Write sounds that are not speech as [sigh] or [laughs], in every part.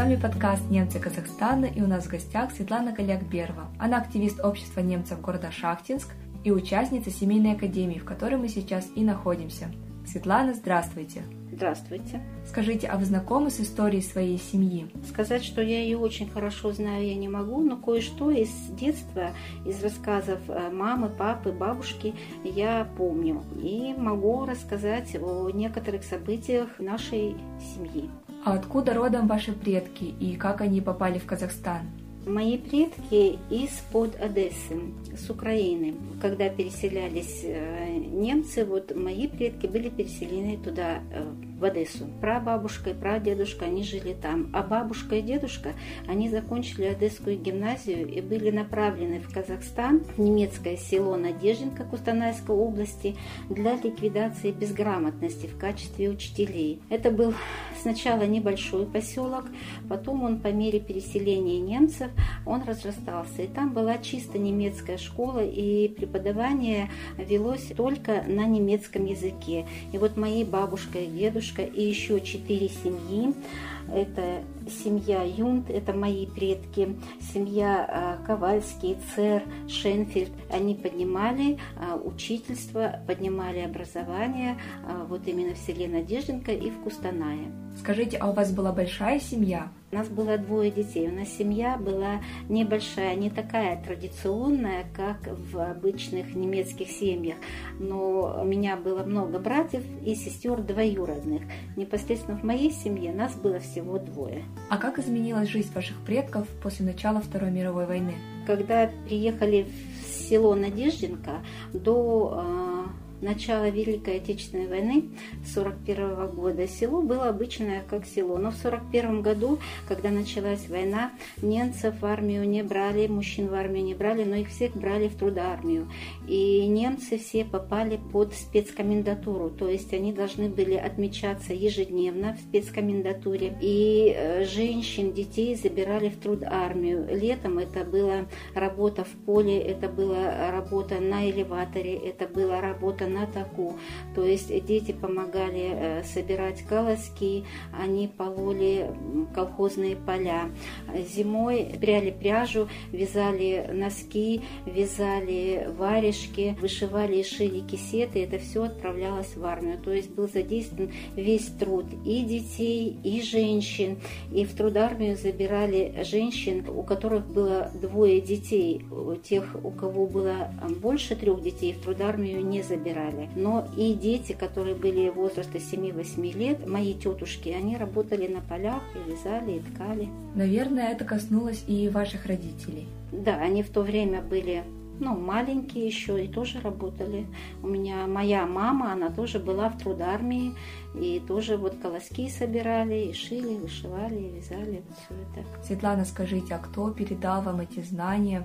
вами подкаст «Немцы Казахстана» и у нас в гостях Светлана Галякберова. Она активист общества немцев города Шахтинск и участница семейной академии, в которой мы сейчас и находимся. Светлана, здравствуйте! Здравствуйте. Скажите, а вы знакомы с историей своей семьи? Сказать, что я ее очень хорошо знаю, я не могу, но кое-что из детства, из рассказов э, мамы, папы, бабушки я помню. И могу рассказать о некоторых событиях нашей семьи. А откуда родом ваши предки и как они попали в Казахстан? Мои предки из-под Одессы, с Украины. Когда переселялись э, немцы, вот мои предки были переселены туда, э, в Одессу. Прабабушка и прадедушка, они жили там. А бабушка и дедушка, они закончили Одесскую гимназию и были направлены в Казахстан, в немецкое село Надеждинка Кустанайской области для ликвидации безграмотности в качестве учителей. Это был сначала небольшой поселок, потом он по мере переселения немцев он разрастался. И там была чисто немецкая школа, и преподавание велось только на немецком языке. И вот мои бабушка и дедушка и еще четыре семьи это семья Юнт, это мои предки, семья а, Ковальский, Цер, Шенфельд. Они поднимали а, учительство, поднимали образование а, вот именно в селе Надежденко и в Кустанае. Скажите, а у вас была большая семья? У нас было двое детей. У нас семья была небольшая, не такая традиционная, как в обычных немецких семьях. Но у меня было много братьев и сестер двоюродных. Непосредственно в моей семье нас было всего двое. А как изменилась жизнь ваших предков после начала Второй мировой войны? Когда приехали в село Надежденко, до а, начала Великой Отечественной войны 41 года село было обычное как село. Но в 41 году, когда началась война, немцев в армию не брали, мужчин в армию не брали, но их всех брали в трудармию. И немцы все попали под спецкомендатуру, то есть они должны были отмечаться ежедневно в спецкомендатуре. И э, женщин, детей забирали в трудармию. Летом это была работа в поле, это была работа на элеваторе, это была работа на таку. То есть дети помогали э, собирать колоски, они пололи колхозные поля. Зимой пряли пряжу, вязали носки, вязали варежки, вышивали и шили кисеты. Это все отправлялось в армию. То есть был задействован весь труд и детей, и женщин. И в трудармию забирали женщин, у которых было двое детей. Тех, у кого было больше трех детей, в трудармию не забирали забирали. Но и дети, которые были возраста 7-8 лет, мои тетушки, они работали на полях и вязали, и ткали. Наверное, это коснулось и ваших родителей. Да, они в то время были ну, маленькие еще и тоже работали. У меня моя мама, она тоже была в трудармии, и тоже вот колоски собирали, и шили, и вышивали, и вязали, вот все это. Светлана, скажите, а кто передал вам эти знания?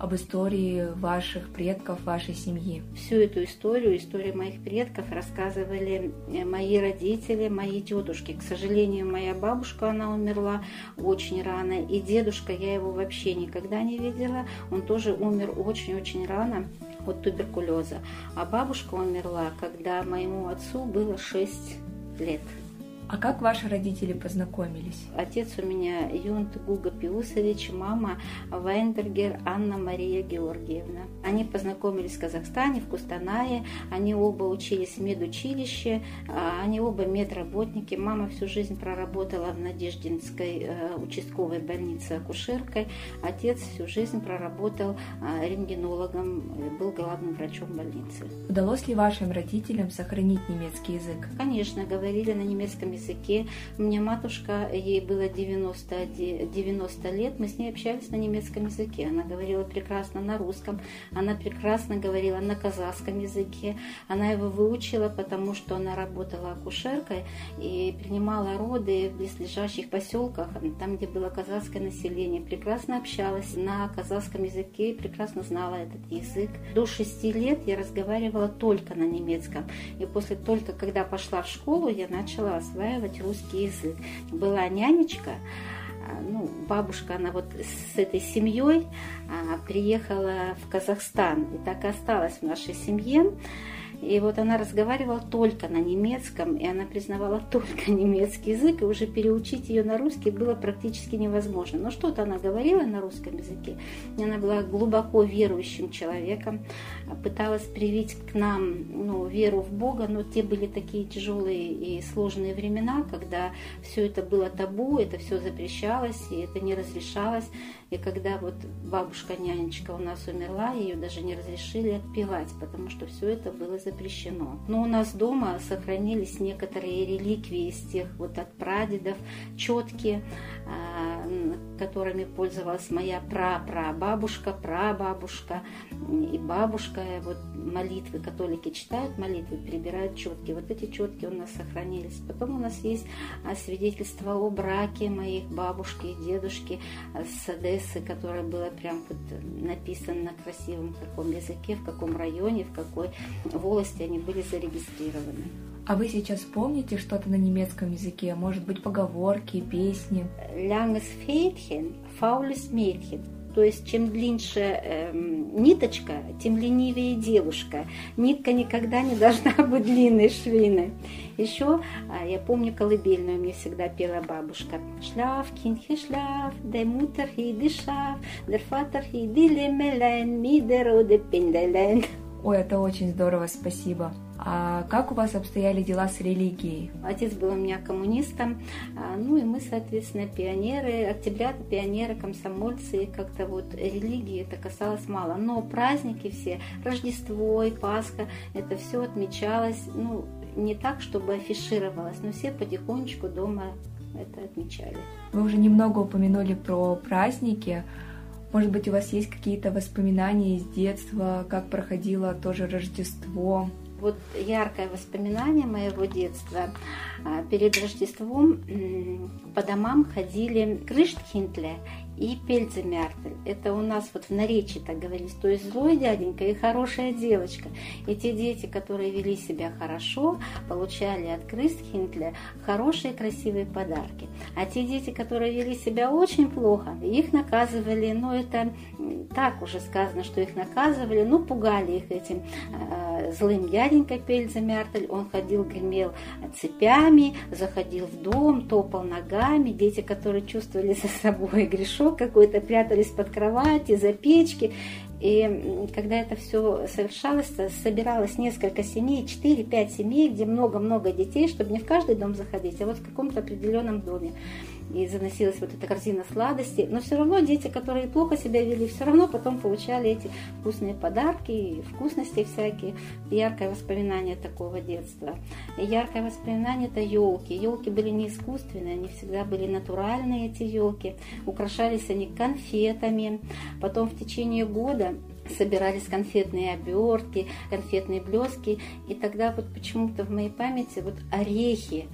Об истории ваших предков, вашей семьи? Всю эту историю, историю моих предков рассказывали э, мои родители, мои тетушки. К сожалению, моя бабушка, она умерла очень рано, и дедушка, я его вообще никогда не видела. Он тоже умер очень-очень рано от туберкулеза. А бабушка умерла, когда моему отцу было 6 лет. А как ваши родители познакомились? Отец у меня Юнт Гуга Пиусович, мама Вайнбергер Анна Мария Георгиевна. Они познакомились в Казахстане, в Кустанае. Они оба учились в медучилище, а они оба медработники. Мама всю жизнь проработала в Надеждинской э, участковой больнице акушеркой. Отец всю жизнь проработал э, рентгенологом, был главным врачом больницы. Удалось ли вашим родителям сохранить немецкий язык? Конечно, говорили на немецком языке языке. У меня матушка, ей было 90, 90 лет, мы с ней общались на немецком языке. Она говорила прекрасно на русском, она прекрасно говорила на казахском языке. Она его выучила, потому что она работала акушеркой и принимала роды в близлежащих поселках, там, где было казахское население. Прекрасно общалась на казахском языке прекрасно знала этот язык. До шести лет я разговаривала только на немецком. И после только, когда пошла в школу, я начала осваивать осваивать русский язык. Была нянечка, ну, бабушка, она вот с этой семьей а, приехала в Казахстан и так и осталась в нашей семье. И вот она разговаривала только на немецком, и она признавала [laughs] только немецкий язык, и уже переучить ее на русский было практически невозможно. Но что-то она говорила на русском языке. Она была глубоко верующим человеком, пыталась привить к нам ну, веру в Бога, но те были такие тяжелые и сложные времена, когда все это было табу, это все запрещалось, и это не разрешалось. И когда вот бабушка-нянечка у нас умерла, ее даже не разрешили отпевать, потому что все это было запрещено. Но у нас дома сохранились некоторые реликвии из тех вот от прадедов, четки, а, которыми пользовалась моя пра-прабабушка, прабабушка и бабушка. Вот молитвы, католики читают молитвы, перебирают четки. Вот эти четки у нас сохранились. Потом у нас есть а, свидетельство о браке моих бабушки и дедушки с Одессы, которое было прям вот написано на красивом каком языке, в каком районе, в какой волости они были зарегистрированы. А вы сейчас помните что-то на немецком языке? Может быть, поговорки, песни? Langes Fädchen, faules Mädchen. То есть чем длиннее э, ниточка, тем ленивее девушка. Нитка никогда не должна [laughs] быть длинной, швейной. Еще а, я помню колыбельную мне всегда пела бабушка. Шляф, кинхи шляф, der Mutter hiedi шаф, der Vater hiedi лемелен, мидероде пенделен. Ой, это очень здорово, спасибо. А как у вас обстояли дела с религией? Отец был у меня коммунистом, а, ну и мы, соответственно, пионеры, октябрята, пионеры, комсомольцы, и как-то вот религии это касалось мало. Но праздники все, Рождество и Пасха, это все отмечалось, ну, не так, чтобы афишировалось, но все потихонечку дома это отмечали. Вы уже немного упомянули про праздники. Может быть, у вас есть какие-то воспоминания из детства, как проходило тоже Рождество? Вот яркое воспоминание моего детства. А, перед Рождеством по домам ходили крыштхинтле и пельцемяртель. Это у нас вот в наречии так говорилось. То есть злой дяденька и хорошая девочка. И те дети, которые вели себя хорошо, получали от Крыстхинтля хорошие красивые подарки. А те дети, которые вели себя очень плохо, их наказывали, ну это так уже сказано, что их наказывали, ну пугали их этим э, злым дяденькой Пельцемяртель. Он ходил, гремел цепями, заходил в дом, топал ногами. Дети, которые чувствовали за собой грешок, какой-то, прятались под кровати, за печки. И когда это все совершалось, собиралось несколько семей, 4-5 семей, где много-много детей, чтобы не в каждый дом заходить, а вот в каком-то определенном доме и заносилась вот эта корзина сладостей. Но все равно дети, которые плохо себя вели, все равно потом получали эти вкусные подарки, вкусности всякие. Яркое воспоминание такого детства. И яркое воспоминание это елки. Елки были не искусственные, они всегда были натуральные, эти елки. Украшались они конфетами. Потом в течение года собирались конфетные обертки, конфетные блески, и тогда вот почему-то в моей памяти вот орехи,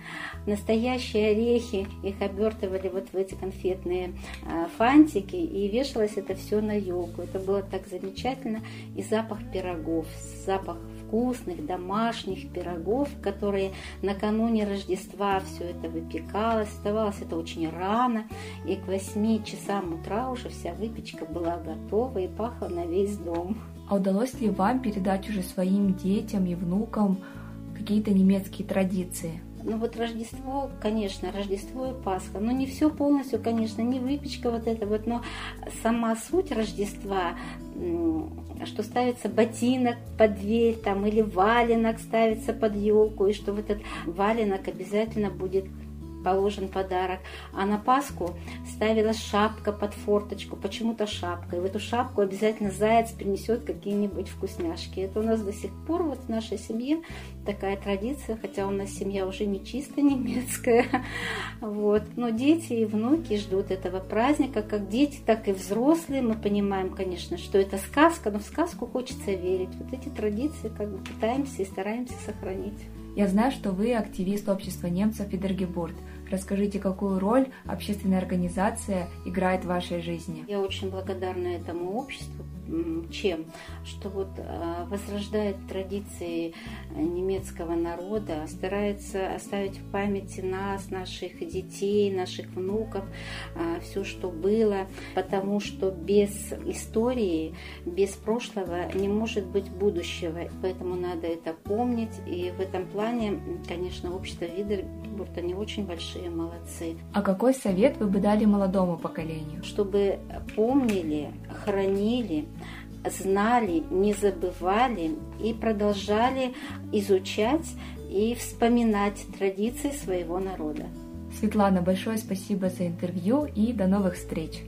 настоящие орехи, их обертывали вот в эти конфетные а, фантики, и вешалось это все на елку. Это было так замечательно, и запах пирогов, запах вкусных домашних пирогов, которые накануне Рождества все это выпекалось. Оставалось это очень рано, и к 8 часам утра уже вся выпечка была готова и пахла на весь дом. А удалось ли вам передать уже своим детям и внукам какие-то немецкие традиции? Ну вот Рождество, конечно, Рождество и Пасха. Но не все полностью, конечно, не выпечка вот это вот, но сама суть Рождества, что ставится ботинок под дверь там или валенок ставится под елку, и что в этот валенок обязательно будет положен подарок. А на Пасху ставилась шапка под форточку, почему-то шапка. И в эту шапку обязательно заяц принесет какие-нибудь вкусняшки. Это у нас до сих пор вот в нашей семье такая традиция, хотя у нас семья уже не чисто немецкая. [laughs] Вот. Но дети и внуки ждут этого праздника, как дети, так и взрослые. Мы понимаем, конечно, что это сказка, но в сказку хочется верить. Вот эти традиции как бы пытаемся и стараемся сохранить. Я знаю, что вы активист общества немцев Фидергебурт. Расскажите, какую роль общественная организация играет в вашей жизни? Я очень благодарна этому обществу, чем? Что вот возрождает традиции немецкого народа, старается оставить в памяти нас, наших детей, наших внуков, все, что было, потому что без истории, без прошлого не может быть будущего. Поэтому надо это помнить. И в этом плане, конечно, общество Видербурт, они очень большие молодцы. А какой совет вы бы дали молодому поколению? Чтобы помнили, хранили, знали, не забывали и продолжали изучать и вспоминать традиции своего народа. Светлана, большое спасибо за интервью и до новых встреч.